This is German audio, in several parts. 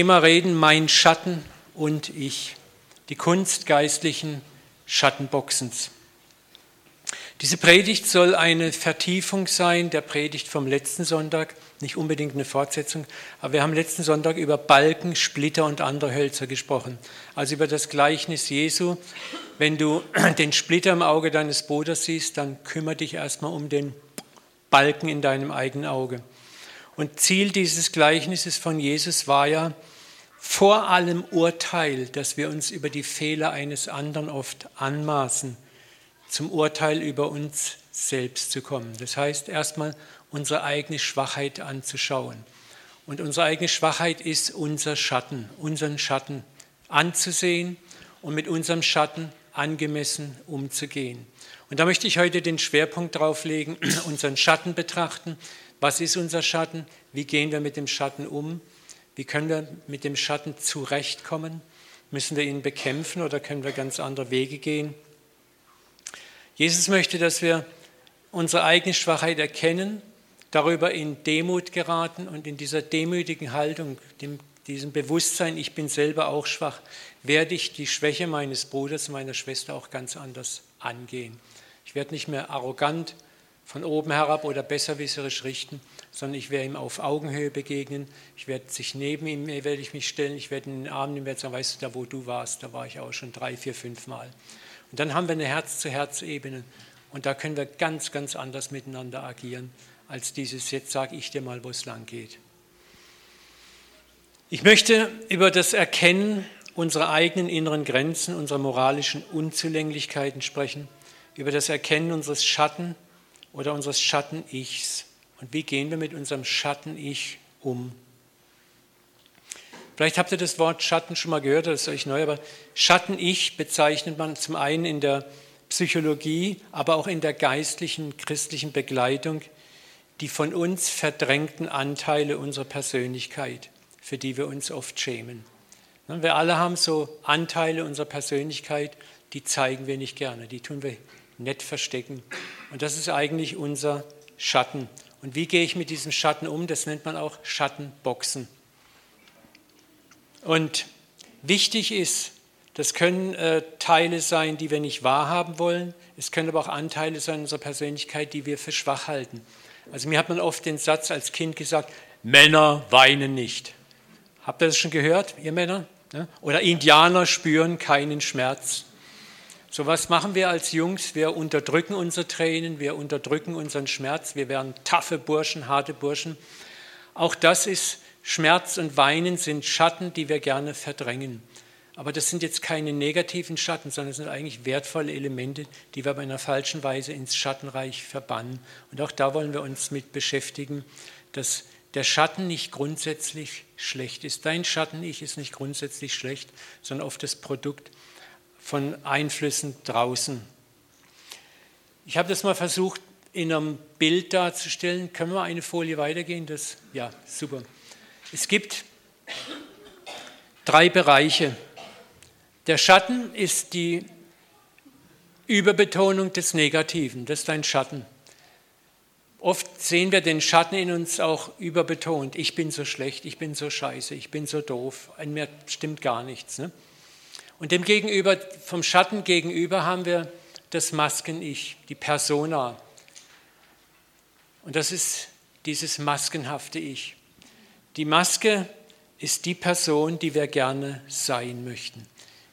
Thema reden, mein Schatten und ich, die Kunst geistlichen Schattenboxens. Diese Predigt soll eine Vertiefung sein der Predigt vom letzten Sonntag, nicht unbedingt eine Fortsetzung, aber wir haben letzten Sonntag über Balken, Splitter und andere Hölzer gesprochen, also über das Gleichnis Jesu. Wenn du den Splitter im Auge deines Bruders siehst, dann kümmere dich erstmal um den Balken in deinem eigenen Auge. Und Ziel dieses Gleichnisses von Jesus war ja, vor allem Urteil, dass wir uns über die Fehler eines anderen oft anmaßen, zum Urteil über uns selbst zu kommen. Das heißt, erstmal unsere eigene Schwachheit anzuschauen. Und unsere eigene Schwachheit ist unser Schatten, unseren Schatten anzusehen und mit unserem Schatten angemessen umzugehen. Und da möchte ich heute den Schwerpunkt drauf legen, unseren Schatten betrachten. Was ist unser Schatten? Wie gehen wir mit dem Schatten um? Wie können wir mit dem Schatten zurechtkommen? Müssen wir ihn bekämpfen oder können wir ganz andere Wege gehen? Jesus möchte, dass wir unsere eigene Schwachheit erkennen, darüber in Demut geraten und in dieser demütigen Haltung, dem, diesem Bewusstsein, ich bin selber auch schwach, werde ich die Schwäche meines Bruders, meiner Schwester auch ganz anders angehen. Ich werde nicht mehr arrogant von oben herab oder besserwisserisch richten, sondern ich werde ihm auf Augenhöhe begegnen. Ich werde sich neben ihm, werde ich mich stellen, ich werde in den Arm nehmen, werde sagen, weißt du, da wo du warst, da war ich auch schon drei, vier, fünf Mal. Und dann haben wir eine Herz-zu-Herz-Ebene und da können wir ganz, ganz anders miteinander agieren, als dieses, jetzt sage ich dir mal, wo es lang geht. Ich möchte über das Erkennen unserer eigenen inneren Grenzen, unserer moralischen Unzulänglichkeiten sprechen, über das Erkennen unseres Schatten oder unseres Schatten-Ichs. Und wie gehen wir mit unserem Schatten-Ich um? Vielleicht habt ihr das Wort Schatten schon mal gehört, das ist euch neu, aber Schatten-Ich bezeichnet man zum einen in der Psychologie, aber auch in der geistlichen, christlichen Begleitung die von uns verdrängten Anteile unserer Persönlichkeit, für die wir uns oft schämen. Wir alle haben so Anteile unserer Persönlichkeit, die zeigen wir nicht gerne, die tun wir nett verstecken. Und das ist eigentlich unser Schatten. Und wie gehe ich mit diesem Schatten um? Das nennt man auch Schattenboxen. Und wichtig ist, das können äh, Teile sein, die wir nicht wahrhaben wollen. Es können aber auch Anteile sein unserer Persönlichkeit, die wir für schwach halten. Also mir hat man oft den Satz als Kind gesagt, Männer weinen nicht. Habt ihr das schon gehört, ihr Männer? Oder Indianer spüren keinen Schmerz. So was machen wir als Jungs? Wir unterdrücken unsere Tränen, wir unterdrücken unseren Schmerz, wir werden taffe Burschen, harte Burschen. Auch das ist Schmerz und Weinen sind Schatten, die wir gerne verdrängen. Aber das sind jetzt keine negativen Schatten, sondern es sind eigentlich wertvolle Elemente, die wir bei einer falschen Weise ins Schattenreich verbannen. Und auch da wollen wir uns mit beschäftigen, dass der Schatten nicht grundsätzlich schlecht ist. Dein Schatten-Ich ist nicht grundsätzlich schlecht, sondern oft das Produkt von Einflüssen draußen. Ich habe das mal versucht, in einem Bild darzustellen. Können wir eine Folie weitergehen? Das, ja, super. Es gibt drei Bereiche. Der Schatten ist die Überbetonung des Negativen. Das ist dein Schatten. Oft sehen wir den Schatten in uns auch überbetont. Ich bin so schlecht, ich bin so scheiße, ich bin so doof. An mir stimmt gar nichts. Ne? Und dem vom Schatten gegenüber haben wir das Masken-Ich, die Persona. Und das ist dieses maskenhafte Ich. Die Maske ist die Person, die wir gerne sein möchten.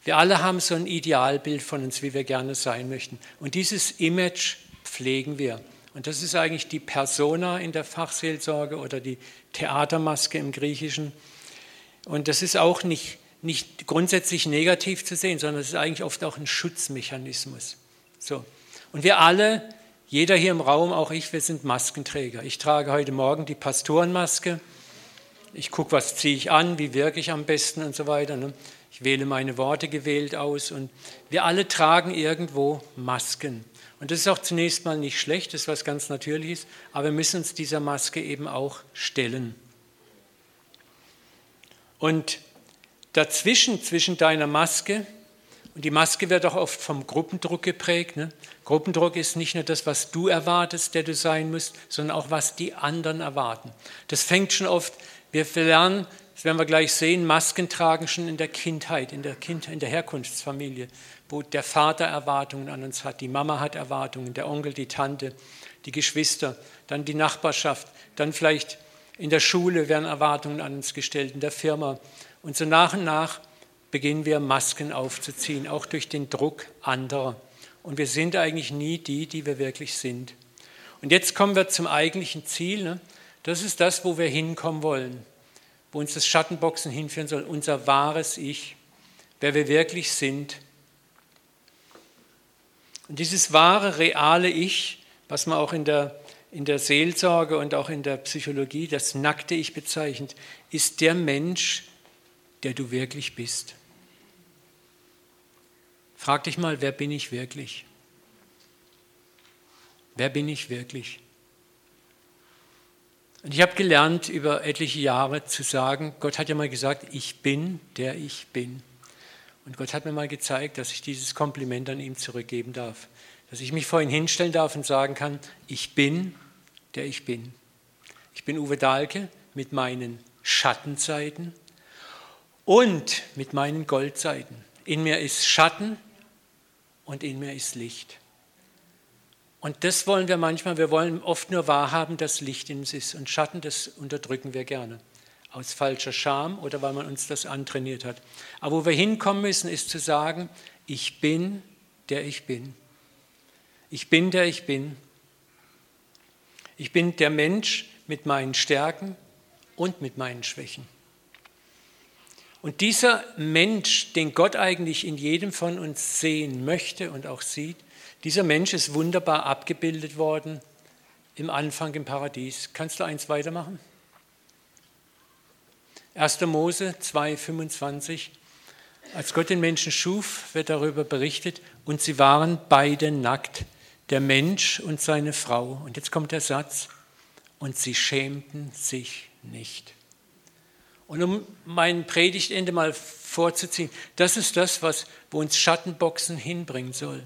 Wir alle haben so ein Idealbild von uns, wie wir gerne sein möchten. Und dieses Image pflegen wir. Und das ist eigentlich die Persona in der Fachseelsorge oder die Theatermaske im Griechischen. Und das ist auch nicht, nicht grundsätzlich negativ zu sehen, sondern es ist eigentlich oft auch ein Schutzmechanismus. So. Und wir alle, jeder hier im Raum, auch ich, wir sind Maskenträger. Ich trage heute Morgen die Pastorenmaske. Ich gucke, was ziehe ich an, wie wirke ich am besten und so weiter. Ne? Ich wähle meine Worte gewählt aus und wir alle tragen irgendwo Masken. Und das ist auch zunächst mal nicht schlecht, das ist was ganz Natürliches, aber wir müssen uns dieser Maske eben auch stellen. Und dazwischen, zwischen deiner Maske, und die Maske wird auch oft vom Gruppendruck geprägt. Ne? Gruppendruck ist nicht nur das, was du erwartest, der du sein musst, sondern auch, was die anderen erwarten. Das fängt schon oft, wir lernen, das werden wir gleich sehen, Masken tragen schon in der Kindheit, in der, kind, in der Herkunftsfamilie, wo der Vater Erwartungen an uns hat, die Mama hat Erwartungen, der Onkel, die Tante, die Geschwister, dann die Nachbarschaft, dann vielleicht in der Schule werden Erwartungen an uns gestellt, in der Firma. Und so nach und nach beginnen wir Masken aufzuziehen, auch durch den Druck anderer. Und wir sind eigentlich nie die, die wir wirklich sind. Und jetzt kommen wir zum eigentlichen Ziel. Ne? Das ist das, wo wir hinkommen wollen wo uns das Schattenboxen hinführen soll, unser wahres Ich, wer wir wirklich sind. Und dieses wahre, reale Ich, was man auch in der, in der Seelsorge und auch in der Psychologie das nackte Ich bezeichnet, ist der Mensch, der du wirklich bist. Frag dich mal, wer bin ich wirklich? Wer bin ich wirklich? Und ich habe gelernt, über etliche Jahre zu sagen, Gott hat ja mal gesagt, ich bin, der ich bin. Und Gott hat mir mal gezeigt, dass ich dieses Kompliment an ihm zurückgeben darf. Dass ich mich vor ihn hinstellen darf und sagen kann, ich bin, der ich bin. Ich bin Uwe Dahlke mit meinen Schattenseiten und mit meinen Goldseiten. In mir ist Schatten und in mir ist Licht. Und das wollen wir manchmal, wir wollen oft nur wahrhaben, dass Licht in uns ist. Und Schatten, das unterdrücken wir gerne. Aus falscher Scham oder weil man uns das antrainiert hat. Aber wo wir hinkommen müssen, ist zu sagen, ich bin, der ich bin. Ich bin, der ich bin. Ich bin der Mensch mit meinen Stärken und mit meinen Schwächen. Und dieser Mensch, den Gott eigentlich in jedem von uns sehen möchte und auch sieht, dieser Mensch ist wunderbar abgebildet worden im Anfang im Paradies. Kannst du eins weitermachen? 1. Mose 2,25. Als Gott den Menschen schuf, wird darüber berichtet, und sie waren beide nackt, der Mensch und seine Frau. Und jetzt kommt der Satz, und sie schämten sich nicht. Und um mein Predigtende mal vorzuziehen, das ist das, was, wo uns Schattenboxen hinbringen soll.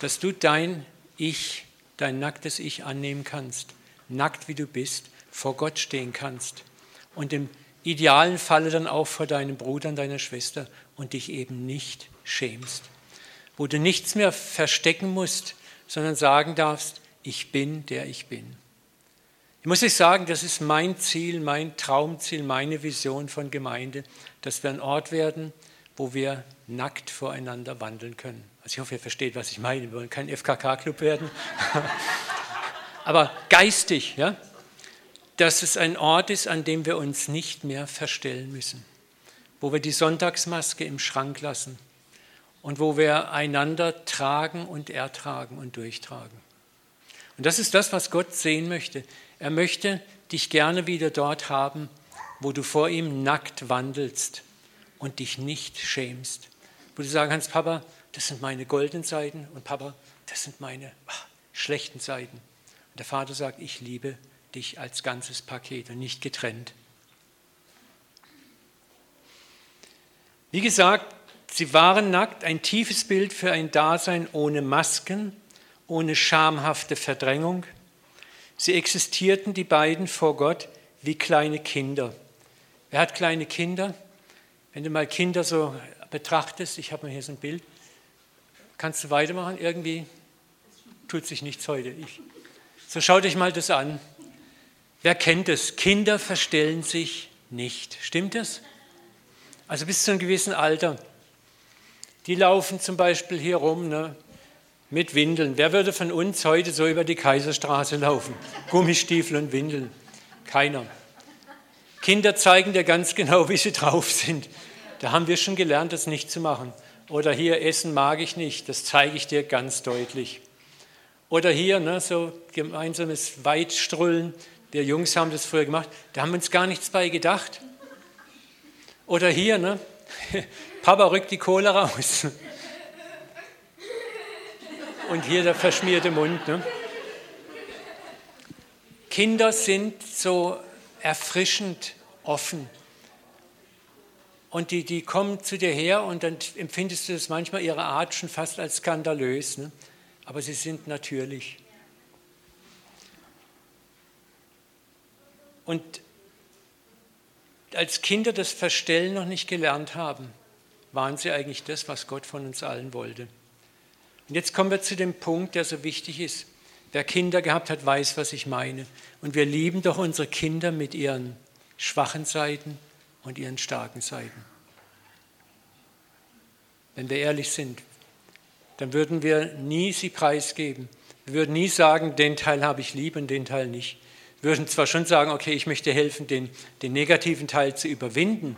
Dass du dein Ich, dein nacktes Ich annehmen kannst, nackt wie du bist, vor Gott stehen kannst. Und im idealen Falle dann auch vor deinem Bruder und deiner Schwester und dich eben nicht schämst, wo du nichts mehr verstecken musst, sondern sagen darfst, ich bin, der ich bin. Ich muss euch sagen, das ist mein Ziel, mein Traumziel, meine Vision von Gemeinde, dass wir ein Ort werden, wo wir nackt voreinander wandeln können. Also ich hoffe, ihr versteht, was ich meine. Wir wollen kein FKK-Club werden. Aber geistig, ja, dass es ein Ort ist, an dem wir uns nicht mehr verstellen müssen, wo wir die Sonntagsmaske im Schrank lassen und wo wir einander tragen und ertragen und durchtragen. Und das ist das, was Gott sehen möchte. Er möchte dich gerne wieder dort haben, wo du vor ihm nackt wandelst und dich nicht schämst. Wo du sagen kannst, Papa, das sind meine goldenen Seiten und Papa, das sind meine ach, schlechten Seiten. Und der Vater sagt, ich liebe dich als ganzes Paket und nicht getrennt. Wie gesagt, sie waren nackt, ein tiefes Bild für ein Dasein ohne Masken, ohne schamhafte Verdrängung. Sie existierten, die beiden, vor Gott wie kleine Kinder. Wer hat kleine Kinder? Wenn du mal Kinder so betrachtest, ich habe mal hier so ein Bild, Kannst du weitermachen? Irgendwie tut sich nichts heute. Ich, so schau dich mal das an. Wer kennt es? Kinder verstellen sich nicht. Stimmt das? Also bis zu einem gewissen Alter. Die laufen zum Beispiel hier rum ne, mit Windeln. Wer würde von uns heute so über die Kaiserstraße laufen? Gummistiefel und Windeln. Keiner. Kinder zeigen dir ganz genau, wie sie drauf sind. Da haben wir schon gelernt, das nicht zu machen. Oder hier, Essen mag ich nicht, das zeige ich dir ganz deutlich. Oder hier, ne, so gemeinsames Weitstrullen, wir Jungs haben das früher gemacht, da haben wir uns gar nichts bei gedacht. Oder hier, ne, Papa rückt die Kohle raus. Und hier der verschmierte Mund. Ne. Kinder sind so erfrischend offen und die, die kommen zu dir her und dann empfindest du das manchmal ihre Art schon fast als skandalös. Ne? Aber sie sind natürlich. Und als Kinder das Verstellen noch nicht gelernt haben, waren sie eigentlich das, was Gott von uns allen wollte. Und jetzt kommen wir zu dem Punkt, der so wichtig ist. Wer Kinder gehabt hat, weiß, was ich meine. Und wir lieben doch unsere Kinder mit ihren schwachen Seiten und ihren starken Seiten. Wenn wir ehrlich sind, dann würden wir nie sie preisgeben. Wir würden nie sagen, den Teil habe ich lieb und den Teil nicht. Wir würden zwar schon sagen, okay, ich möchte helfen, den, den negativen Teil zu überwinden,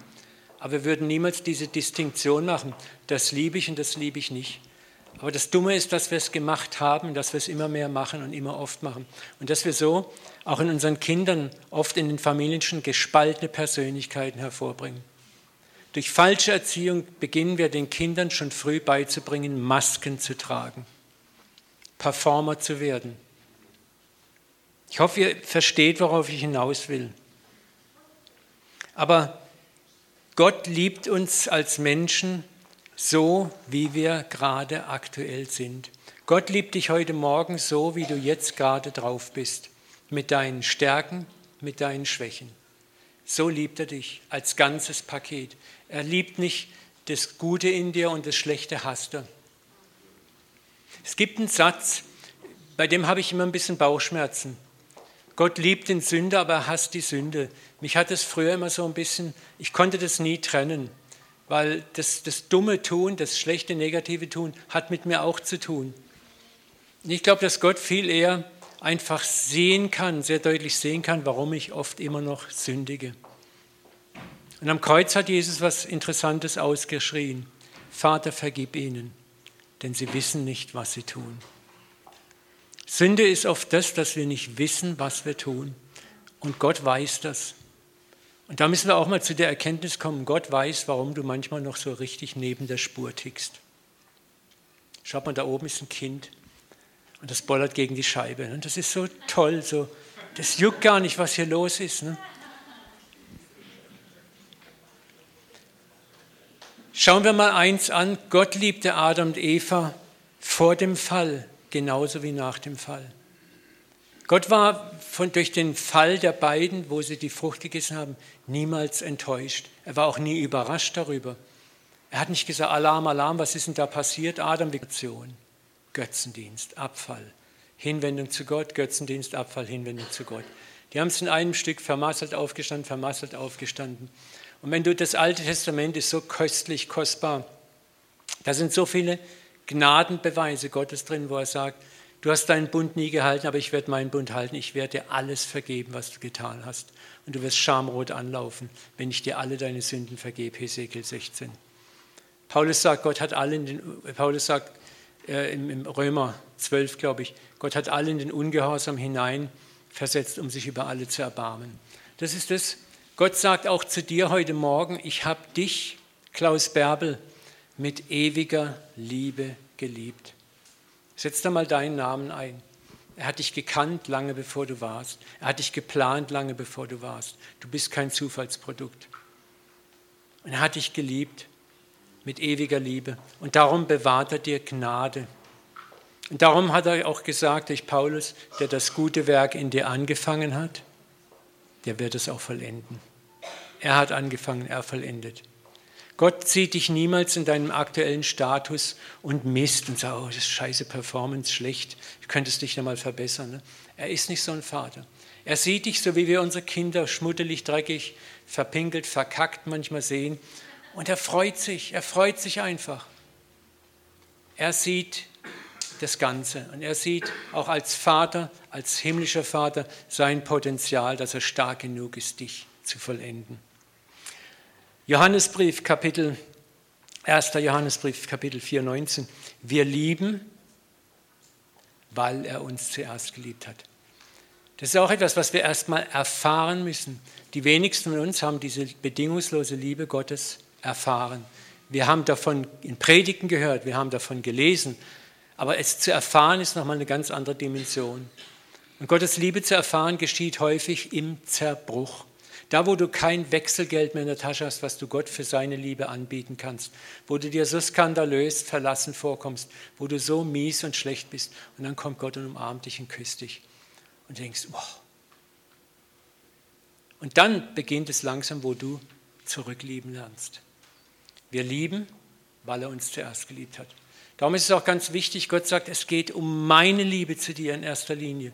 aber wir würden niemals diese Distinktion machen, das liebe ich und das liebe ich nicht. Aber das Dumme ist, dass wir es gemacht haben, dass wir es immer mehr machen und immer oft machen. Und dass wir so auch in unseren Kindern oft in den Familien schon gespaltene Persönlichkeiten hervorbringen. Durch falsche Erziehung beginnen wir den Kindern schon früh beizubringen, Masken zu tragen, Performer zu werden. Ich hoffe, ihr versteht, worauf ich hinaus will. Aber Gott liebt uns als Menschen so, wie wir gerade aktuell sind. Gott liebt dich heute Morgen so, wie du jetzt gerade drauf bist, mit deinen Stärken, mit deinen Schwächen. So liebt er dich als ganzes Paket. Er liebt nicht das Gute in dir und das Schlechte hasst er. Es gibt einen Satz, bei dem habe ich immer ein bisschen Bauchschmerzen. Gott liebt den Sünder, aber er hasst die Sünde. Mich hat es früher immer so ein bisschen, ich konnte das nie trennen, weil das, das dumme Tun, das schlechte, negative Tun hat mit mir auch zu tun. Ich glaube, dass Gott viel eher einfach sehen kann, sehr deutlich sehen kann, warum ich oft immer noch sündige. Und am Kreuz hat Jesus was Interessantes ausgeschrien. Vater, vergib ihnen, denn sie wissen nicht, was sie tun. Sünde ist oft das, dass wir nicht wissen, was wir tun. Und Gott weiß das. Und da müssen wir auch mal zu der Erkenntnis kommen, Gott weiß, warum du manchmal noch so richtig neben der Spur tickst. Schaut mal, da oben ist ein Kind und das bollert gegen die Scheibe. Und das ist so toll, so, das juckt gar nicht, was hier los ist. Ne? Schauen wir mal eins an, Gott liebte Adam und Eva vor dem Fall genauso wie nach dem Fall. Gott war von, durch den Fall der beiden, wo sie die Frucht gegessen haben, niemals enttäuscht. Er war auch nie überrascht darüber. Er hat nicht gesagt, Alarm, Alarm, was ist denn da passiert? Adam, Vikation, Götzendienst, Abfall, Hinwendung zu Gott, Götzendienst, Abfall, Hinwendung zu Gott. Die haben es in einem Stück vermasselt aufgestanden, vermasselt aufgestanden. Und wenn du das Alte Testament ist so köstlich, kostbar, da sind so viele Gnadenbeweise Gottes drin, wo er sagt, du hast deinen Bund nie gehalten, aber ich werde meinen Bund halten. Ich werde dir alles vergeben, was du getan hast. Und du wirst schamrot anlaufen, wenn ich dir alle deine Sünden vergebe. Hesekiel 16. Paulus sagt, Gott hat alle in den, Paulus sagt äh, im, im Römer 12, glaube ich, Gott hat alle in den Ungehorsam hinein versetzt, um sich über alle zu erbarmen. Das ist das. Gott sagt auch zu dir heute Morgen, ich habe dich, Klaus Bärbel, mit ewiger Liebe geliebt. Setz da mal deinen Namen ein. Er hat dich gekannt lange bevor du warst. Er hat dich geplant lange bevor du warst. Du bist kein Zufallsprodukt. Und er hat dich geliebt mit ewiger Liebe. Und darum bewahrt er dir Gnade. Und darum hat er auch gesagt durch Paulus, der das gute Werk in dir angefangen hat, der wird es auch vollenden. Er hat angefangen, er vollendet. Gott sieht dich niemals in deinem aktuellen Status und misst und sagt, oh, das ist scheiße Performance, schlecht, du könntest dich ja mal verbessern. Ne? Er ist nicht so ein Vater. Er sieht dich so, wie wir unsere Kinder schmuddelig, dreckig, verpinkelt, verkackt manchmal sehen. Und er freut sich, er freut sich einfach. Er sieht das Ganze und er sieht auch als Vater, als himmlischer Vater sein Potenzial, dass er stark genug ist, dich zu vollenden. Johannesbrief, Kapitel, 1. Johannesbrief, Kapitel 4, 19. Wir lieben, weil er uns zuerst geliebt hat. Das ist auch etwas, was wir erstmal erfahren müssen. Die wenigsten von uns haben diese bedingungslose Liebe Gottes erfahren. Wir haben davon in Predigten gehört, wir haben davon gelesen, aber es zu erfahren ist nochmal eine ganz andere Dimension. Und Gottes Liebe zu erfahren geschieht häufig im Zerbruch. Da, wo du kein Wechselgeld mehr in der Tasche hast, was du Gott für seine Liebe anbieten kannst, wo du dir so skandalös verlassen vorkommst, wo du so mies und schlecht bist, und dann kommt Gott und umarmt dich und küsst dich und denkst, wow. Und dann beginnt es langsam, wo du zurücklieben lernst. Wir lieben, weil er uns zuerst geliebt hat. Darum ist es auch ganz wichtig, Gott sagt, es geht um meine Liebe zu dir in erster Linie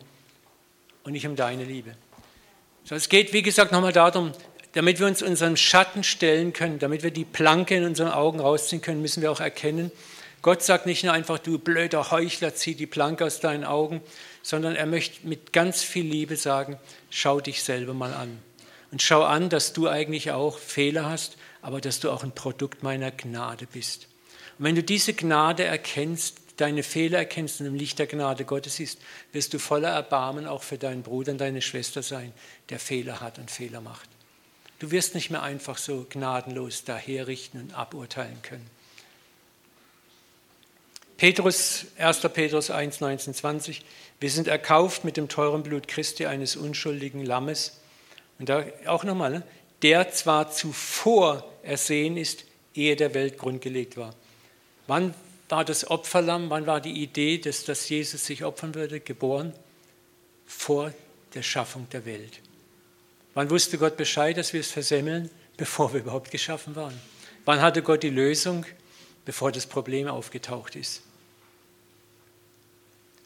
und nicht um deine Liebe. Es geht, wie gesagt, nochmal darum, damit wir uns unserem Schatten stellen können, damit wir die Planke in unseren Augen rausziehen können, müssen wir auch erkennen, Gott sagt nicht nur einfach, du blöder Heuchler, zieh die Planke aus deinen Augen, sondern er möchte mit ganz viel Liebe sagen, schau dich selber mal an. Und schau an, dass du eigentlich auch Fehler hast, aber dass du auch ein Produkt meiner Gnade bist. Und wenn du diese Gnade erkennst, deine Fehler erkennst und im Licht der Gnade Gottes siehst, wirst du voller Erbarmen auch für deinen Bruder und deine Schwester sein, der Fehler hat und Fehler macht. Du wirst nicht mehr einfach so gnadenlos daherrichten und aburteilen können. Petrus, 1. Petrus 1, 19, 20. Wir sind erkauft mit dem teuren Blut Christi eines unschuldigen Lammes. Und da auch nochmal, ne? der zwar zuvor ersehen ist, ehe der Welt grundgelegt war. Wann war das Opferlamm, wann war die Idee, dass, dass Jesus sich opfern würde, geboren? Vor der Schaffung der Welt. Wann wusste Gott Bescheid, dass wir es versemmeln? Bevor wir überhaupt geschaffen waren. Wann hatte Gott die Lösung? Bevor das Problem aufgetaucht ist.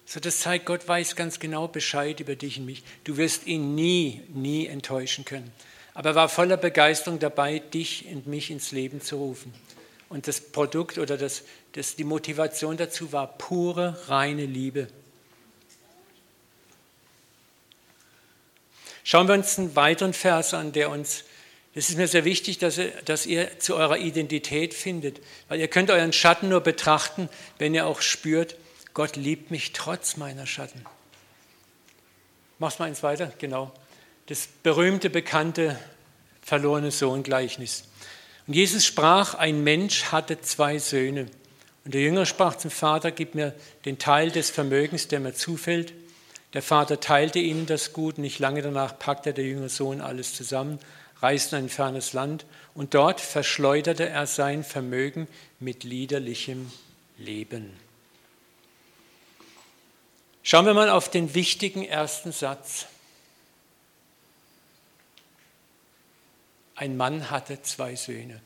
So, das zeigt, Gott weiß ganz genau Bescheid über dich und mich. Du wirst ihn nie, nie enttäuschen können. Aber er war voller Begeisterung dabei, dich und mich ins Leben zu rufen. Und das Produkt oder das, das, die Motivation dazu war pure, reine Liebe. Schauen wir uns einen weiteren Vers an, der uns, es ist mir sehr wichtig, dass ihr, dass ihr zu eurer Identität findet, weil ihr könnt euren Schatten nur betrachten, wenn ihr auch spürt, Gott liebt mich trotz meiner Schatten. Mach's mal eins weiter, genau. Das berühmte, bekannte verlorene Sohn-Gleichnis. Und Jesus sprach, ein Mensch hatte zwei Söhne. Und der Jünger sprach zum Vater, gib mir den Teil des Vermögens, der mir zufällt. Der Vater teilte ihnen das Gut. Nicht lange danach packte der jüngere Sohn alles zusammen, reiste in ein fernes Land und dort verschleuderte er sein Vermögen mit liederlichem Leben. Schauen wir mal auf den wichtigen ersten Satz. Ein Mann hatte zwei Söhne.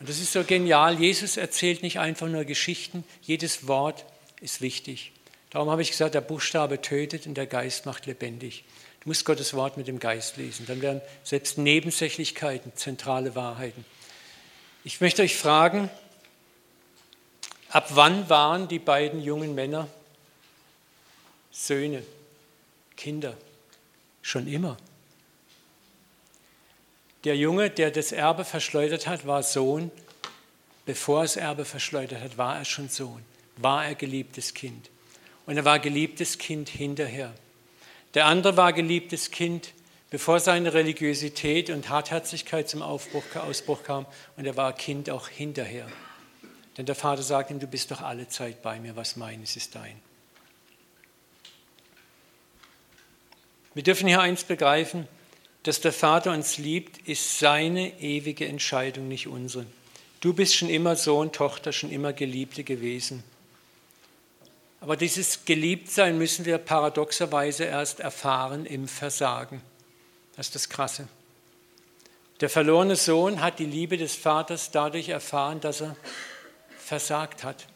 Und das ist so genial. Jesus erzählt nicht einfach nur Geschichten, jedes Wort ist wichtig. Darum habe ich gesagt, der Buchstabe tötet und der Geist macht lebendig. Du musst Gottes Wort mit dem Geist lesen. Dann werden selbst Nebensächlichkeiten zentrale Wahrheiten. Ich möchte euch fragen, ab wann waren die beiden jungen Männer Söhne, Kinder, schon immer. Der Junge, der das Erbe verschleudert hat, war Sohn. Bevor er das Erbe verschleudert hat, war er schon Sohn, war er geliebtes Kind. Und er war geliebtes Kind hinterher. Der andere war geliebtes Kind, bevor seine Religiosität und Hartherzigkeit zum Aufbruch, Ausbruch kam. Und er war Kind auch hinterher. Denn der Vater sagt ihm, du bist doch alle Zeit bei mir, was meines ist dein. Wir dürfen hier eins begreifen, dass der Vater uns liebt, ist seine ewige Entscheidung, nicht unsere. Du bist schon immer Sohn, Tochter, schon immer Geliebte gewesen. Aber dieses Geliebtsein müssen wir paradoxerweise erst erfahren im Versagen. Das ist das Krasse. Der verlorene Sohn hat die Liebe des Vaters dadurch erfahren, dass er versagt hat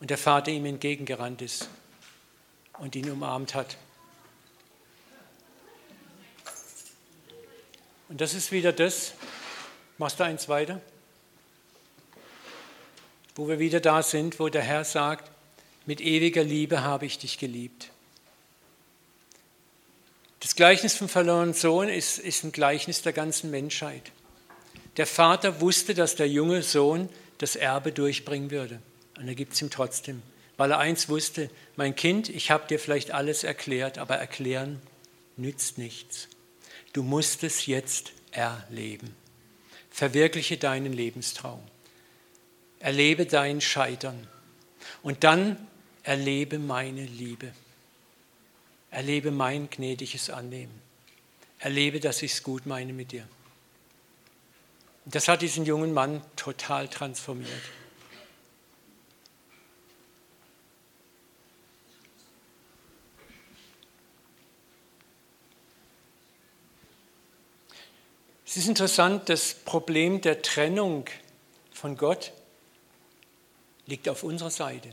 und der Vater ihm entgegengerannt ist und ihn umarmt hat. Und das ist wieder das, machst du eins weiter, wo wir wieder da sind, wo der Herr sagt, mit ewiger Liebe habe ich dich geliebt. Das Gleichnis vom verlorenen Sohn ist, ist ein Gleichnis der ganzen Menschheit. Der Vater wusste, dass der junge Sohn das Erbe durchbringen würde. Und er gibt es ihm trotzdem, weil er eins wusste, mein Kind, ich habe dir vielleicht alles erklärt, aber erklären nützt nichts. Du musst es jetzt erleben. Verwirkliche deinen Lebenstraum. Erlebe dein Scheitern. Und dann erlebe meine Liebe. Erlebe mein gnädiges Annehmen. Erlebe, dass ich es gut meine mit dir. Das hat diesen jungen Mann total transformiert. Es ist interessant, das Problem der Trennung von Gott liegt auf unserer Seite,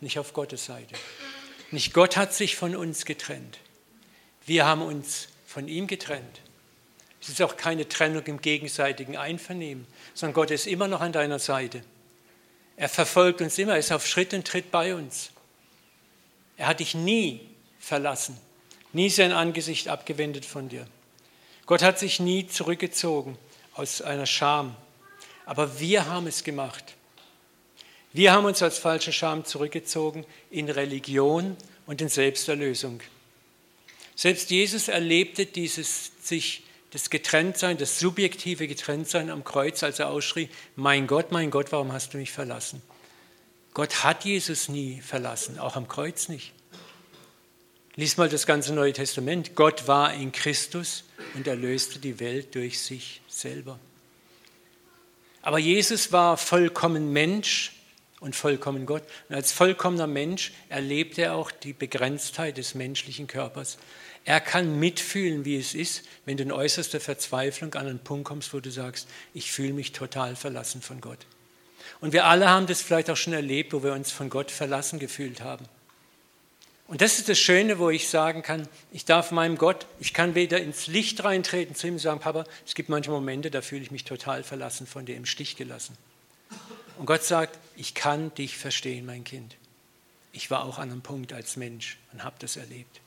nicht auf Gottes Seite. Nicht Gott hat sich von uns getrennt. Wir haben uns von ihm getrennt. Es ist auch keine Trennung im gegenseitigen Einvernehmen, sondern Gott ist immer noch an deiner Seite. Er verfolgt uns immer, er ist auf Schritt und Tritt bei uns. Er hat dich nie verlassen, nie sein Angesicht abgewendet von dir. Gott hat sich nie zurückgezogen aus einer Scham. Aber wir haben es gemacht. Wir haben uns als falsche Scham zurückgezogen in Religion und in Selbsterlösung. Selbst Jesus erlebte dieses sich das Getrenntsein, das subjektive Getrenntsein am Kreuz, als er ausschrie, mein Gott, mein Gott, warum hast du mich verlassen? Gott hat Jesus nie verlassen, auch am Kreuz nicht. Lies mal das ganze Neue Testament. Gott war in Christus und erlöste die Welt durch sich selber. Aber Jesus war vollkommen Mensch und vollkommen Gott. Und als vollkommener Mensch erlebt er auch die Begrenztheit des menschlichen Körpers. Er kann mitfühlen, wie es ist, wenn du in äußerster Verzweiflung an einen Punkt kommst, wo du sagst, ich fühle mich total verlassen von Gott. Und wir alle haben das vielleicht auch schon erlebt, wo wir uns von Gott verlassen gefühlt haben. Und das ist das Schöne, wo ich sagen kann, ich darf meinem Gott, ich kann weder ins Licht reintreten zu ihm sagen, Papa, es gibt manche Momente, da fühle ich mich total verlassen von dir, im Stich gelassen. Und Gott sagt, ich kann dich verstehen, mein Kind. Ich war auch an einem Punkt als Mensch und habe das erlebt.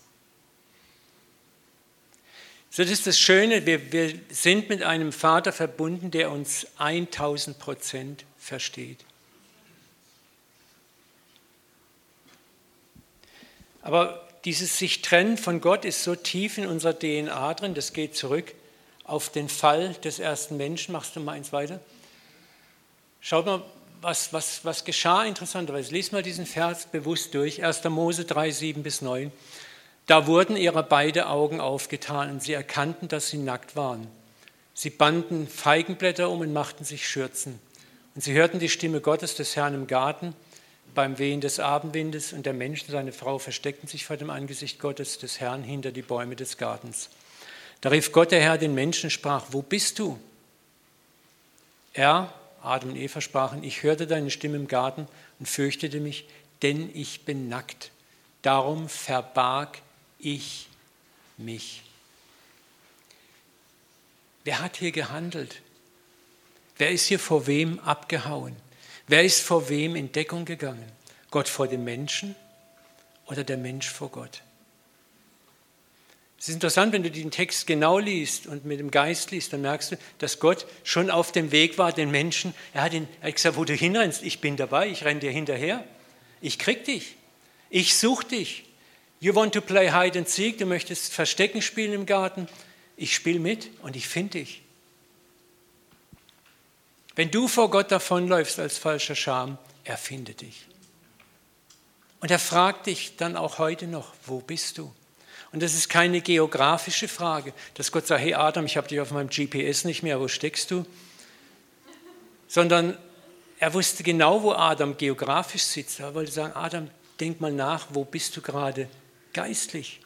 So, das ist das Schöne, wir, wir sind mit einem Vater verbunden, der uns 1000 Prozent versteht. Aber dieses sich trennen von Gott ist so tief in unserer DNA drin, das geht zurück auf den Fall des ersten Menschen. Machst du mal eins weiter? Schaut mal, was, was, was geschah interessanterweise. Lies mal diesen Vers bewusst durch, 1. Mose 3, 7 bis 9. Da wurden ihre beide Augen aufgetan und sie erkannten, dass sie nackt waren. Sie banden Feigenblätter um und machten sich Schürzen. Und sie hörten die Stimme Gottes des Herrn im Garten beim Wehen des Abendwindes und der Mensch und seine Frau versteckten sich vor dem Angesicht Gottes des Herrn hinter die Bäume des Gartens. Da rief Gott der Herr den Menschen, sprach, wo bist du? Er, Adam und Eva sprachen, ich hörte deine Stimme im Garten und fürchtete mich, denn ich bin nackt. Darum verbarg ich mich. Wer hat hier gehandelt? Wer ist hier vor wem abgehauen? Wer ist vor wem in Deckung gegangen? Gott vor dem Menschen oder der Mensch vor Gott? Es ist interessant, wenn du den Text genau liest und mit dem Geist liest, dann merkst du, dass Gott schon auf dem Weg war, den Menschen, er hat, ihn, er hat gesagt, wo du hinrennst, ich bin dabei, ich renne dir hinterher, ich krieg dich, ich suche dich, You want to play hide and seek, du möchtest Verstecken spielen im Garten. Ich spiele mit und ich finde dich. Wenn du vor Gott davonläufst als falscher Scham, er findet dich. Und er fragt dich dann auch heute noch, wo bist du? Und das ist keine geografische Frage, dass Gott sagt, hey Adam, ich habe dich auf meinem GPS nicht mehr, wo steckst du? Sondern er wusste genau, wo Adam geografisch sitzt. Er wollte sagen, Adam, denk mal nach, wo bist du gerade geistlich.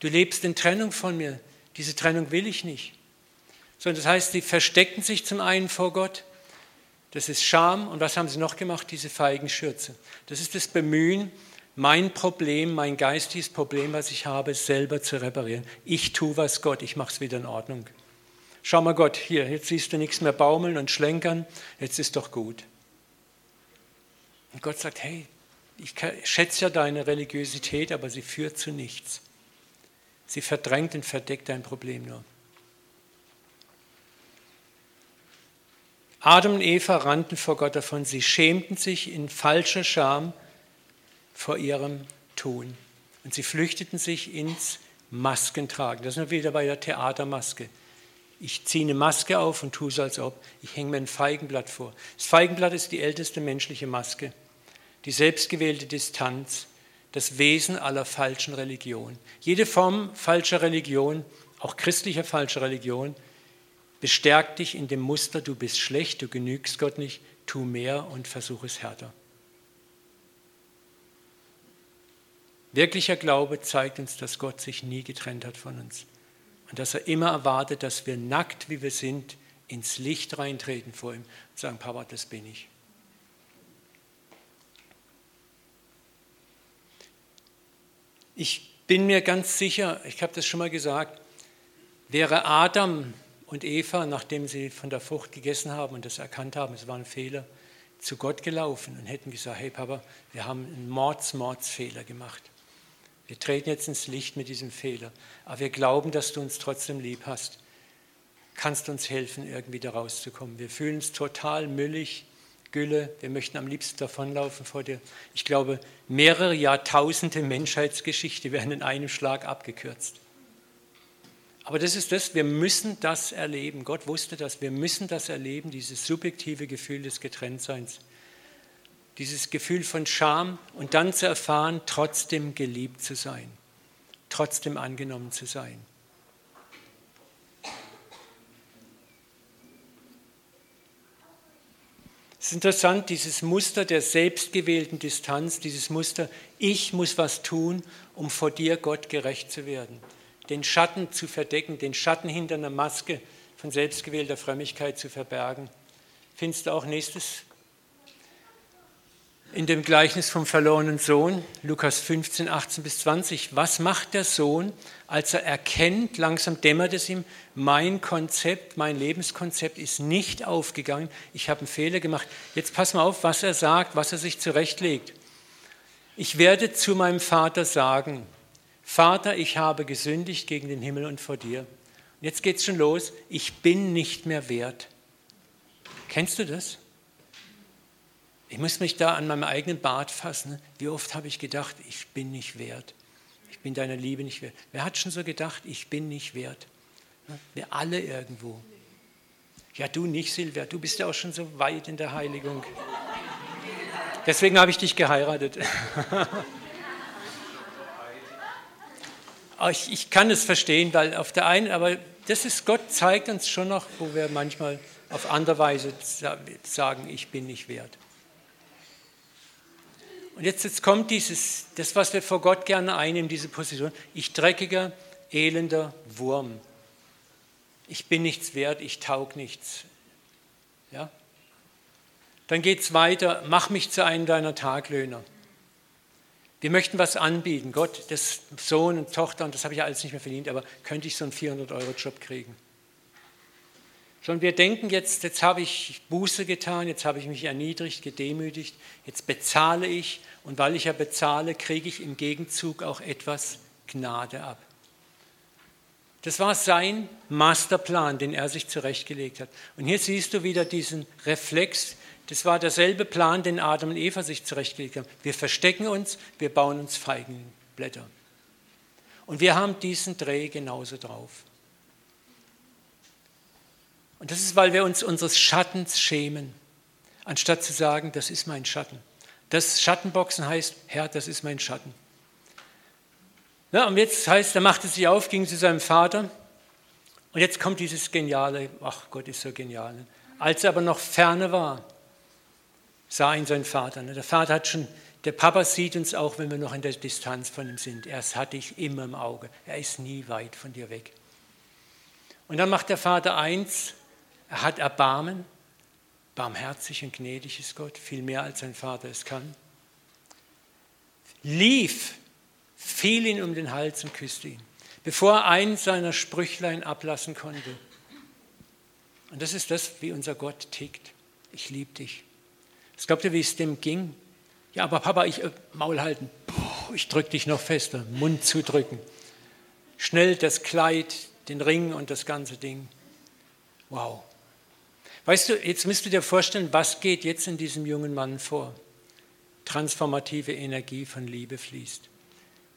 Du lebst in Trennung von mir. Diese Trennung will ich nicht. Sondern das heißt, sie verstecken sich zum einen vor Gott. Das ist Scham. Und was haben sie noch gemacht? Diese feigen Schürze. Das ist das Bemühen, mein Problem, mein geistiges Problem, was ich habe, selber zu reparieren. Ich tue was Gott, ich mache es wieder in Ordnung. Schau mal Gott, hier, jetzt siehst du nichts mehr baumeln und schlenkern, jetzt ist doch gut. Und Gott sagt, hey, ich schätze ja deine Religiosität, aber sie führt zu nichts. Sie verdrängt und verdeckt dein Problem nur. Adam und Eva rannten vor Gott davon. Sie schämten sich in falscher Scham vor ihrem Tun. Und sie flüchteten sich ins Maskentragen. Das sind wir wieder bei der Theatermaske. Ich ziehe eine Maske auf und tue es, als ob. Ich hänge mir ein Feigenblatt vor. Das Feigenblatt ist die älteste menschliche Maske die selbstgewählte Distanz, das Wesen aller falschen Religion. Jede Form falscher Religion, auch christlicher falscher Religion, bestärkt dich in dem Muster, du bist schlecht, du genügst Gott nicht, tu mehr und versuch es härter. Wirklicher Glaube zeigt uns, dass Gott sich nie getrennt hat von uns Und dass er immer erwartet, dass wir nackt, wie wir sind, ins Licht reintreten vor ihm und sagen, Papa, das bin ich. Ich bin mir ganz sicher, ich habe das schon mal gesagt, wäre Adam und Eva, nachdem sie von der Frucht gegessen haben und das erkannt haben, es war ein Fehler, zu Gott gelaufen und hätten gesagt, hey Papa, wir haben einen Mords, Mordsfehler gemacht. Wir treten jetzt ins Licht mit diesem Fehler, aber wir glauben, dass du uns trotzdem lieb hast. Kannst uns helfen, irgendwie da rauszukommen. Wir fühlen uns total müllig, Gülle, wir möchten am liebsten davonlaufen vor dir. Ich glaube, mehrere Jahrtausende Menschheitsgeschichte werden in einem Schlag abgekürzt. Aber das ist das, wir müssen das erleben. Gott wusste das, wir müssen das erleben, dieses subjektive Gefühl des Getrenntseins. Dieses Gefühl von Scham und dann zu erfahren, trotzdem geliebt zu sein, trotzdem angenommen zu sein. Es ist interessant, dieses Muster der selbstgewählten Distanz, dieses Muster, ich muss was tun, um vor dir, Gott, gerecht zu werden den Schatten zu verdecken, den Schatten hinter einer Maske von selbstgewählter Frömmigkeit zu verbergen. Findest du auch nächstes in dem Gleichnis vom verlorenen Sohn, Lukas 15, 18 bis 20. Was macht der Sohn, als er erkennt, langsam dämmert es ihm, mein Konzept, mein Lebenskonzept ist nicht aufgegangen, ich habe einen Fehler gemacht. Jetzt pass mal auf, was er sagt, was er sich zurechtlegt. Ich werde zu meinem Vater sagen, Vater, ich habe gesündigt gegen den Himmel und vor dir. Und jetzt es schon los, ich bin nicht mehr wert. Kennst du das? Ich muss mich da an meinem eigenen Bart fassen. Wie oft habe ich gedacht, ich bin nicht wert. Ich bin deiner Liebe nicht wert. Wer hat schon so gedacht, ich bin nicht wert? Wir alle irgendwo. Ja, du nicht, Silvia, du bist ja auch schon so weit in der Heiligung. Deswegen habe ich dich geheiratet. ich, ich kann es verstehen, weil auf der einen, aber das ist, Gott zeigt uns schon noch, wo wir manchmal auf andere Weise sagen, ich bin nicht wert. Und jetzt, jetzt kommt dieses, das, was wir vor Gott gerne einnehmen, diese Position. Ich dreckiger, elender Wurm. Ich bin nichts wert, ich taug nichts. Ja? Dann geht es weiter, mach mich zu einem deiner Taglöhner. Wir möchten was anbieten. Gott, das Sohn und Tochter, und das habe ich alles nicht mehr verdient, aber könnte ich so einen 400-Euro-Job kriegen? Sondern wir denken jetzt, jetzt habe ich Buße getan, jetzt habe ich mich erniedrigt, gedemütigt, jetzt bezahle ich und weil ich ja bezahle, kriege ich im Gegenzug auch etwas Gnade ab. Das war sein Masterplan, den er sich zurechtgelegt hat. Und hier siehst du wieder diesen Reflex, das war derselbe Plan, den Adam und Eva sich zurechtgelegt haben. Wir verstecken uns, wir bauen uns Feigenblätter. Und wir haben diesen Dreh genauso drauf. Und das ist, weil wir uns unseres Schattens schämen, anstatt zu sagen, das ist mein Schatten. Das Schattenboxen heißt, Herr, das ist mein Schatten. Ja, und jetzt heißt, er machte sich auf, ging zu seinem Vater. Und jetzt kommt dieses geniale, ach Gott ist so genial. Als er aber noch ferne war, sah ihn sein Vater. Ne? Der Vater hat schon, der Papa sieht uns auch, wenn wir noch in der Distanz von ihm sind. Er hat dich immer im Auge. Er ist nie weit von dir weg. Und dann macht der Vater eins, er hat Erbarmen, barmherzig und gnädig ist Gott, viel mehr als sein Vater es kann. Lief, fiel ihn um den Hals und küsste ihn, bevor er eins seiner Sprüchlein ablassen konnte. Und das ist das, wie unser Gott tickt. Ich liebe dich. Was glaubt ihr, wie es dem ging? Ja, aber Papa, ich äh, Maul halten. Puh, ich drücke dich noch fester, Mund zudrücken. Schnell das Kleid, den Ring und das ganze Ding. Wow. Weißt du, jetzt müsst du dir vorstellen, was geht jetzt in diesem jungen Mann vor? Transformative Energie von Liebe fließt.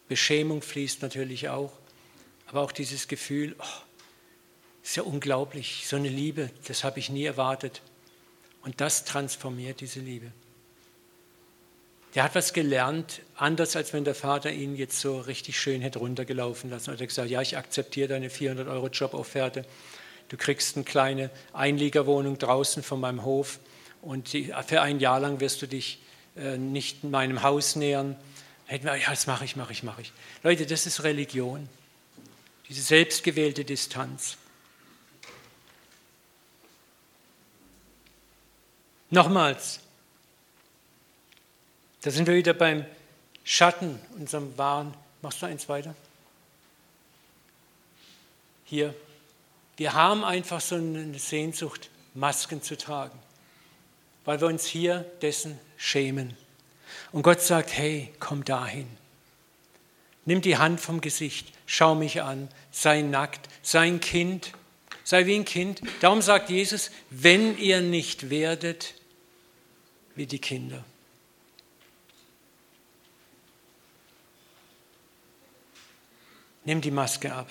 Beschämung fließt natürlich auch, aber auch dieses Gefühl, oh, ist ja unglaublich, so eine Liebe, das habe ich nie erwartet. Und das transformiert diese Liebe. Der hat was gelernt, anders als wenn der Vater ihn jetzt so richtig schön hätte runtergelaufen lassen. Er hat gesagt, ja, ich akzeptiere deine 400 Euro Jobofferte. Du kriegst eine kleine Einliegerwohnung draußen von meinem Hof und für ein Jahr lang wirst du dich äh, nicht meinem Haus nähern. Ja, das mache ich, mache ich, mache ich. Leute, das ist Religion. diese selbstgewählte Distanz. Nochmals, da sind wir wieder beim Schatten, unserem wahren. Machst du eins weiter? Hier. Wir haben einfach so eine Sehnsucht, Masken zu tragen, weil wir uns hier dessen schämen. Und Gott sagt, hey, komm dahin. Nimm die Hand vom Gesicht, schau mich an, sei nackt, sei ein Kind, sei wie ein Kind. Darum sagt Jesus, wenn ihr nicht werdet wie die Kinder. Nimm die Maske ab.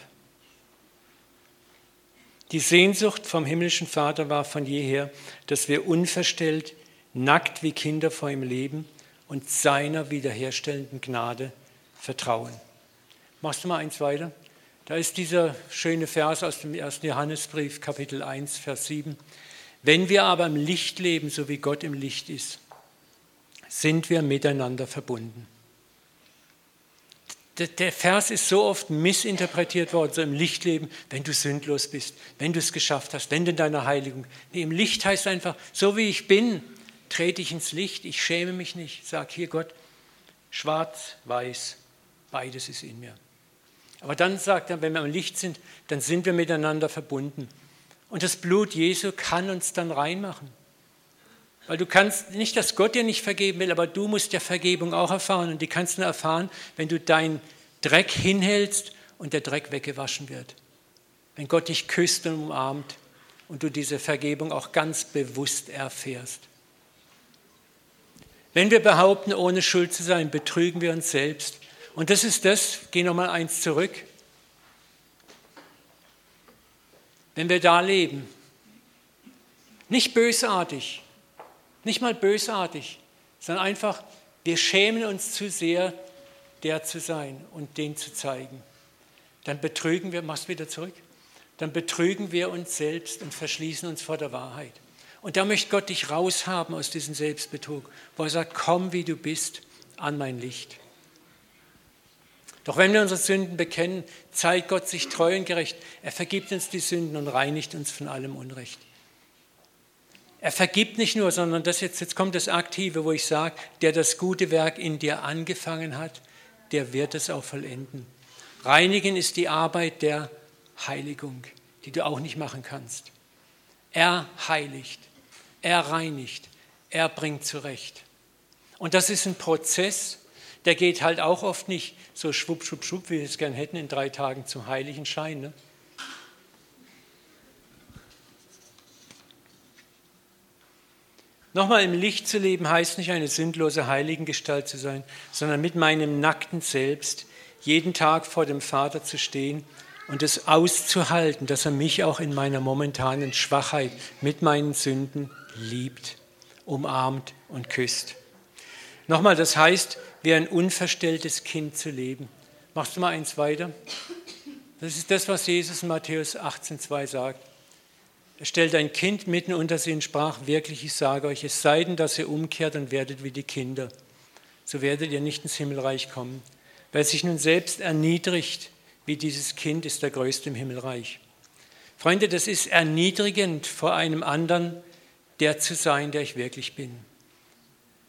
Die Sehnsucht vom himmlischen Vater war von jeher, dass wir unverstellt, nackt wie Kinder vor ihm leben und seiner wiederherstellenden Gnade vertrauen. Machst du mal eins weiter? Da ist dieser schöne Vers aus dem ersten Johannesbrief, Kapitel 1, Vers 7. Wenn wir aber im Licht leben, so wie Gott im Licht ist, sind wir miteinander verbunden. Der Vers ist so oft missinterpretiert worden, so im Licht leben, wenn du sündlos bist, wenn du es geschafft hast, wenn du in deiner Heiligung. Nee, Im Licht heißt einfach, so wie ich bin, trete ich ins Licht, ich schäme mich nicht, sag hier Gott, schwarz, weiß, beides ist in mir. Aber dann sagt er, wenn wir im Licht sind, dann sind wir miteinander verbunden. Und das Blut Jesu kann uns dann reinmachen. Weil du kannst nicht, dass Gott dir nicht vergeben will, aber du musst ja Vergebung auch erfahren. Und die kannst du nur erfahren, wenn du deinen Dreck hinhältst und der Dreck weggewaschen wird. Wenn Gott dich küsst und umarmt und du diese Vergebung auch ganz bewusst erfährst. Wenn wir behaupten, ohne Schuld zu sein, betrügen wir uns selbst. Und das ist das, geh nochmal eins zurück. Wenn wir da leben, nicht bösartig, nicht mal bösartig, sondern einfach, wir schämen uns zu sehr, der zu sein und den zu zeigen. Dann betrügen wir, machst wieder zurück, dann betrügen wir uns selbst und verschließen uns vor der Wahrheit. Und da möchte Gott dich raushaben aus diesem Selbstbetrug, wo er sagt, komm wie du bist an mein Licht. Doch wenn wir unsere Sünden bekennen, zeigt Gott sich treu und gerecht. Er vergibt uns die Sünden und reinigt uns von allem Unrecht. Er vergibt nicht nur, sondern das jetzt, jetzt kommt das Aktive, wo ich sage, der das gute Werk in dir angefangen hat, der wird es auch vollenden. Reinigen ist die Arbeit der Heiligung, die du auch nicht machen kannst. Er heiligt, er reinigt, er bringt zurecht. Und das ist ein Prozess, der geht halt auch oft nicht so schwupp, schwupp, schwupp, wie wir es gern hätten, in drei Tagen zum heiligen Schein. Ne? Nochmal im Licht zu leben heißt nicht eine sündlose Heiligengestalt zu sein, sondern mit meinem nackten Selbst jeden Tag vor dem Vater zu stehen und es auszuhalten, dass er mich auch in meiner momentanen Schwachheit mit meinen Sünden liebt, umarmt und küsst. Nochmal, das heißt, wie ein unverstelltes Kind zu leben. Machst du mal eins weiter? Das ist das, was Jesus in Matthäus 18,2 sagt. Er stellt ein Kind mitten unter sie und sprach, wirklich, ich sage euch, es sei denn, dass ihr umkehrt und werdet wie die Kinder, so werdet ihr nicht ins Himmelreich kommen. Wer sich nun selbst erniedrigt, wie dieses Kind, ist der Größte im Himmelreich. Freunde, das ist erniedrigend vor einem anderen, der zu sein, der ich wirklich bin.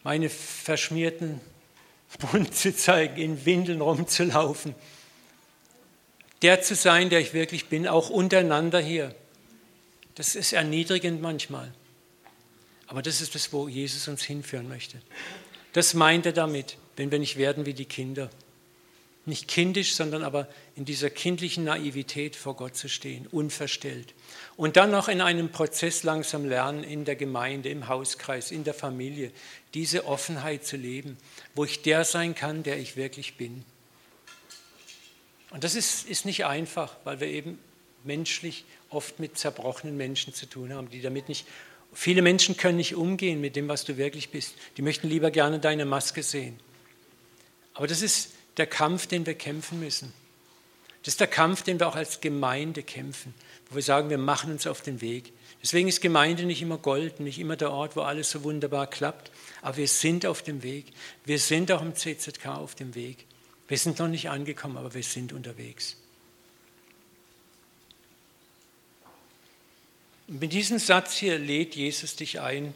Meine verschmierten Bund zu zeigen, in Windeln rumzulaufen. Der zu sein, der ich wirklich bin, auch untereinander hier. Das ist erniedrigend manchmal. Aber das ist das, wo Jesus uns hinführen möchte. Das meint er damit, wenn wir nicht werden wie die Kinder. Nicht kindisch, sondern aber in dieser kindlichen Naivität vor Gott zu stehen, unverstellt. Und dann noch in einem Prozess langsam lernen, in der Gemeinde, im Hauskreis, in der Familie, diese Offenheit zu leben, wo ich der sein kann, der ich wirklich bin. Und das ist, ist nicht einfach, weil wir eben menschlich oft mit zerbrochenen Menschen zu tun haben, die damit nicht. Viele Menschen können nicht umgehen mit dem, was du wirklich bist. Die möchten lieber gerne deine Maske sehen. Aber das ist der Kampf, den wir kämpfen müssen. Das ist der Kampf, den wir auch als Gemeinde kämpfen, wo wir sagen, wir machen uns auf den Weg. Deswegen ist Gemeinde nicht immer golden, nicht immer der Ort, wo alles so wunderbar klappt. Aber wir sind auf dem Weg. Wir sind auch im CZK auf dem Weg. Wir sind noch nicht angekommen, aber wir sind unterwegs. Und mit diesem Satz hier lädt Jesus dich ein,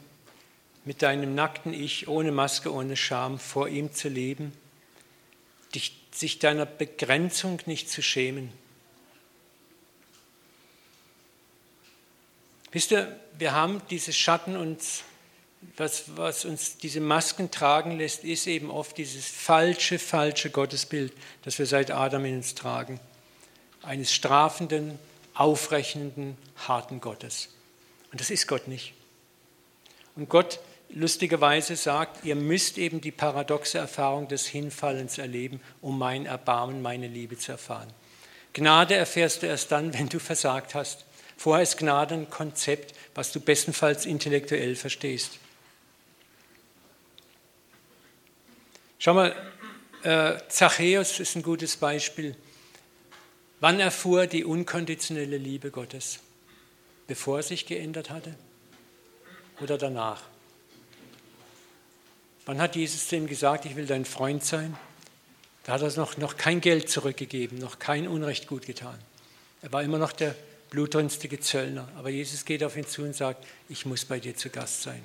mit deinem nackten Ich, ohne Maske, ohne Scham, vor ihm zu leben dich, sich deiner Begrenzung nicht zu schämen. Wisst ihr, wir haben diese Schatten uns, was, was uns diese Masken tragen lässt, ist eben oft dieses falsche, falsche Gottesbild, das wir seit Adam in uns tragen. Eines strafenden, aufrechnenden, harten Gottes. Und das ist Gott nicht. Und Gott lustigerweise sagt, ihr müsst eben die paradoxe Erfahrung des Hinfallens erleben, um mein Erbarmen, meine Liebe zu erfahren. Gnade erfährst du erst dann, wenn du versagt hast. Vorher ist Gnade ein Konzept, was du bestenfalls intellektuell verstehst. Schau mal, äh, Zachäus ist ein gutes Beispiel. Wann erfuhr er die unkonditionelle Liebe Gottes? Bevor er sich geändert hatte oder danach? Wann hat Jesus ihm gesagt, ich will dein Freund sein? Da hat er noch, noch kein Geld zurückgegeben, noch kein Unrecht gut getan. Er war immer noch der blutrünstige Zöllner. Aber Jesus geht auf ihn zu und sagt, ich muss bei dir zu Gast sein.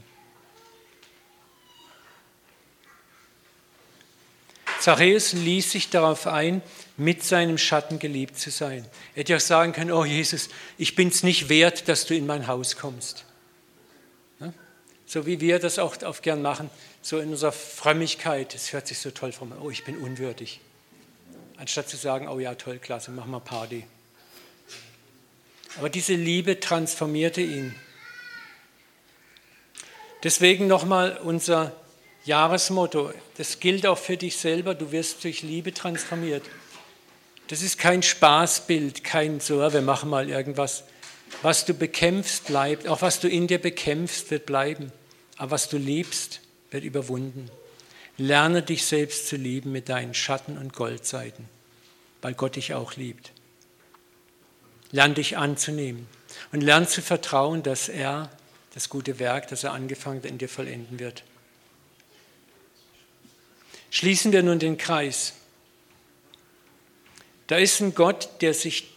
Zachäus ließ sich darauf ein, mit seinem Schatten geliebt zu sein. Er hätte auch sagen können, oh Jesus, ich bin es nicht wert, dass du in mein Haus kommst. So wie wir das auch oft gern machen, so in unserer Frömmigkeit, es hört sich so toll vor, oh ich bin unwürdig. Anstatt zu sagen, oh ja toll, klasse, mach mal Party. Aber diese Liebe transformierte ihn. Deswegen nochmal unser Jahresmotto. Das gilt auch für dich selber. Du wirst durch Liebe transformiert. Das ist kein Spaßbild, kein so, wir machen mal irgendwas. Was du bekämpfst, bleibt. Auch was du in dir bekämpfst, wird bleiben. Aber was du liebst, wird überwunden. Lerne dich selbst zu lieben mit deinen Schatten und Goldseiten, weil Gott dich auch liebt. Lern dich anzunehmen und lern zu vertrauen, dass er das gute Werk, das er angefangen hat, in dir vollenden wird. Schließen wir nun den Kreis. Da ist ein Gott, der sich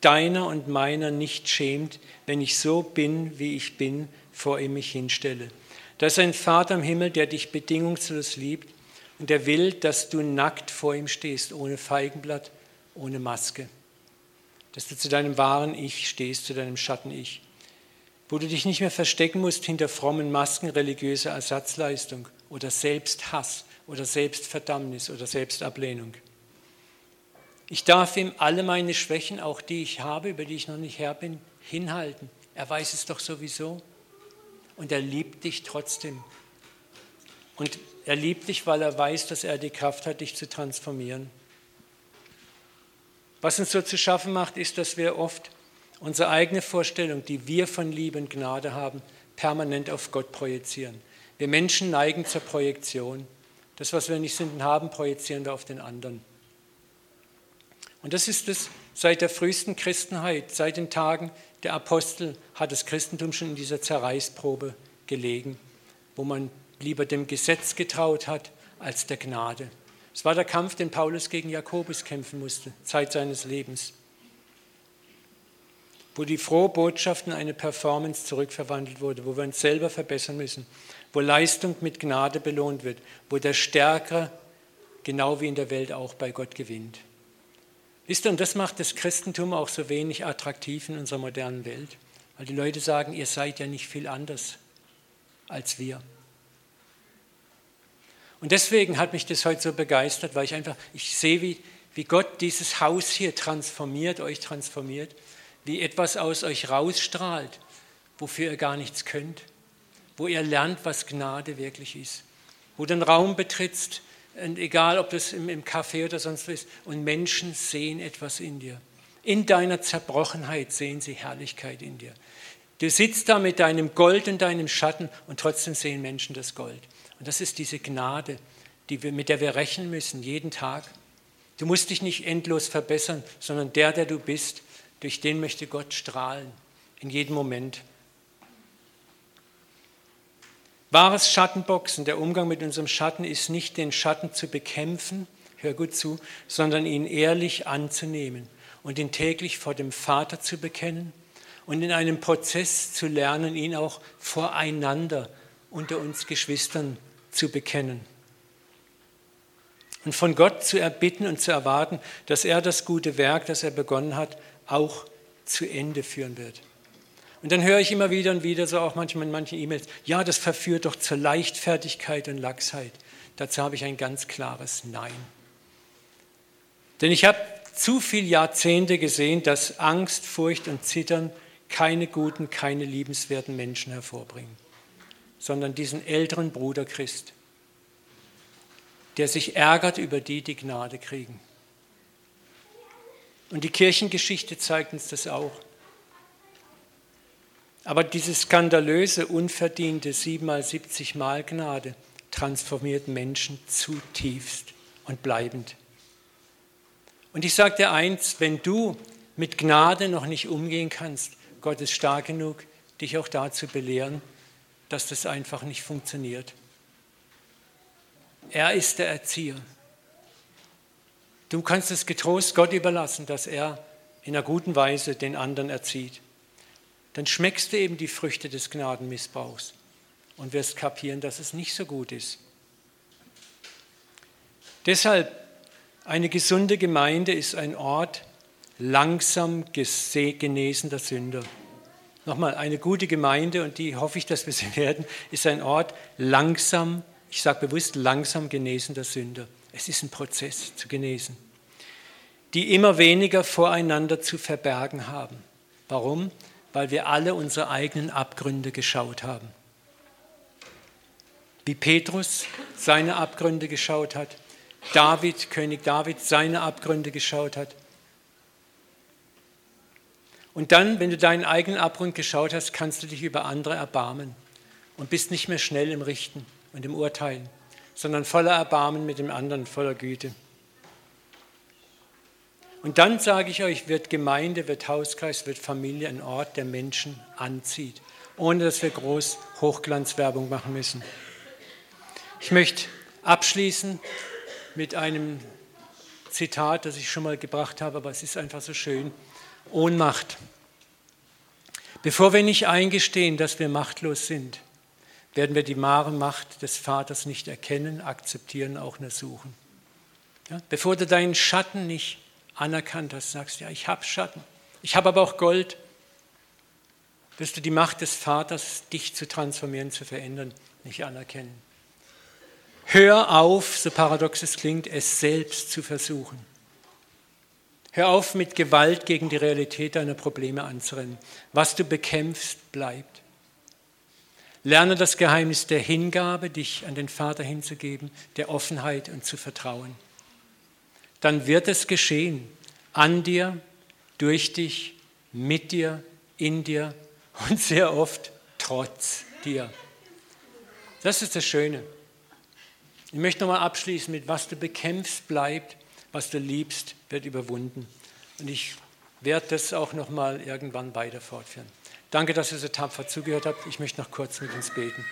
deiner und meiner nicht schämt, wenn ich so bin, wie ich bin, vor ihm mich hinstelle. Da ist ein Vater im Himmel, der dich bedingungslos liebt und der will, dass du nackt vor ihm stehst, ohne Feigenblatt, ohne Maske dass du zu deinem wahren Ich stehst, zu deinem Schatten-Ich, wo du dich nicht mehr verstecken musst hinter frommen Masken religiöser Ersatzleistung oder Selbsthass oder Selbstverdammnis oder Selbstablehnung. Ich darf ihm alle meine Schwächen, auch die ich habe, über die ich noch nicht Herr bin, hinhalten. Er weiß es doch sowieso. Und er liebt dich trotzdem. Und er liebt dich, weil er weiß, dass er die Kraft hat, dich zu transformieren. Was uns so zu schaffen macht, ist, dass wir oft unsere eigene Vorstellung, die wir von Liebe und Gnade haben, permanent auf Gott projizieren. Wir Menschen neigen zur Projektion. Das, was wir nicht sind und haben, projizieren wir auf den anderen. Und das ist es seit der frühesten Christenheit, seit den Tagen der Apostel hat das Christentum schon in dieser Zerreißprobe gelegen, wo man lieber dem Gesetz getraut hat als der Gnade. Es war der Kampf, den Paulus gegen Jakobus kämpfen musste, Zeit seines Lebens, wo die frohe Botschaft in eine Performance zurückverwandelt wurde, wo wir uns selber verbessern müssen, wo Leistung mit Gnade belohnt wird, wo der Stärkere, genau wie in der Welt auch, bei Gott gewinnt. Wisst ihr, und das macht das Christentum auch so wenig attraktiv in unserer modernen Welt, weil die Leute sagen, ihr seid ja nicht viel anders als wir. Und deswegen hat mich das heute so begeistert, weil ich einfach, ich sehe, wie, wie Gott dieses Haus hier transformiert, euch transformiert, wie etwas aus euch rausstrahlt, wofür ihr gar nichts könnt, wo ihr lernt, was Gnade wirklich ist, wo du einen Raum betrittst, und egal ob das im, im Café oder sonst was ist, und Menschen sehen etwas in dir. In deiner Zerbrochenheit sehen sie Herrlichkeit in dir. Du sitzt da mit deinem Gold und deinem Schatten und trotzdem sehen Menschen das Gold. Und das ist diese Gnade, die wir, mit der wir rechnen müssen, jeden Tag. Du musst dich nicht endlos verbessern, sondern der, der du bist, durch den möchte Gott strahlen, in jedem Moment. Wahres Schattenboxen, der Umgang mit unserem Schatten ist nicht den Schatten zu bekämpfen, hör gut zu, sondern ihn ehrlich anzunehmen und ihn täglich vor dem Vater zu bekennen und in einem Prozess zu lernen, ihn auch voreinander unter uns Geschwistern zu bekennen. Und von Gott zu erbitten und zu erwarten, dass er das gute Werk, das er begonnen hat, auch zu Ende führen wird. Und dann höre ich immer wieder und wieder, so auch manchmal in manchen E-Mails, ja, das verführt doch zur Leichtfertigkeit und Lachsheit. Dazu habe ich ein ganz klares Nein. Denn ich habe zu viele Jahrzehnte gesehen, dass Angst, Furcht und Zittern keine guten, keine liebenswerten Menschen hervorbringen, sondern diesen älteren Bruder Christ, der sich ärgert über die, die Gnade kriegen. Und die Kirchengeschichte zeigt uns das auch. Aber diese skandalöse, unverdiente 7 mal 70 Mal Gnade transformiert Menschen zutiefst und bleibend. Und ich sage dir eins, wenn du mit Gnade noch nicht umgehen kannst, Gott ist stark genug, dich auch dazu belehren, dass das einfach nicht funktioniert. Er ist der Erzieher. Du kannst es getrost Gott überlassen, dass er in einer guten Weise den anderen erzieht dann schmeckst du eben die Früchte des Gnadenmissbrauchs und wirst kapieren, dass es nicht so gut ist. Deshalb, eine gesunde Gemeinde ist ein Ort langsam genesender Sünder. Nochmal, eine gute Gemeinde, und die hoffe ich, dass wir sie werden, ist ein Ort langsam, ich sage bewusst langsam genesender Sünder. Es ist ein Prozess zu genesen, die immer weniger voreinander zu verbergen haben. Warum? Weil wir alle unsere eigenen Abgründe geschaut haben. Wie Petrus seine Abgründe geschaut hat, David, König David, seine Abgründe geschaut hat. Und dann, wenn du deinen eigenen Abgrund geschaut hast, kannst du dich über andere erbarmen und bist nicht mehr schnell im Richten und im Urteilen, sondern voller Erbarmen mit dem anderen, voller Güte. Und dann sage ich euch, wird Gemeinde, wird Hauskreis, wird Familie ein Ort, der Menschen anzieht, ohne dass wir groß Hochglanzwerbung machen müssen. Ich möchte abschließen mit einem Zitat, das ich schon mal gebracht habe, aber es ist einfach so schön. Ohnmacht. Bevor wir nicht eingestehen, dass wir machtlos sind, werden wir die wahre Macht des Vaters nicht erkennen, akzeptieren, auch nur suchen. Ja? Bevor du deinen Schatten nicht anerkannt hast, sagst, ja, ich habe Schatten, ich habe aber auch Gold, wirst du die Macht des Vaters, dich zu transformieren, zu verändern, nicht anerkennen. Hör auf, so paradox es klingt, es selbst zu versuchen. Hör auf, mit Gewalt gegen die Realität deiner Probleme anzurennen. Was du bekämpfst, bleibt. Lerne das Geheimnis der Hingabe, dich an den Vater hinzugeben, der Offenheit und zu vertrauen dann wird es geschehen. An dir, durch dich, mit dir, in dir und sehr oft trotz dir. Das ist das Schöne. Ich möchte nochmal abschließen mit, was du bekämpfst, bleibt, was du liebst, wird überwunden. Und ich werde das auch nochmal irgendwann weiter fortführen. Danke, dass ihr so tapfer zugehört habt. Ich möchte noch kurz mit uns beten.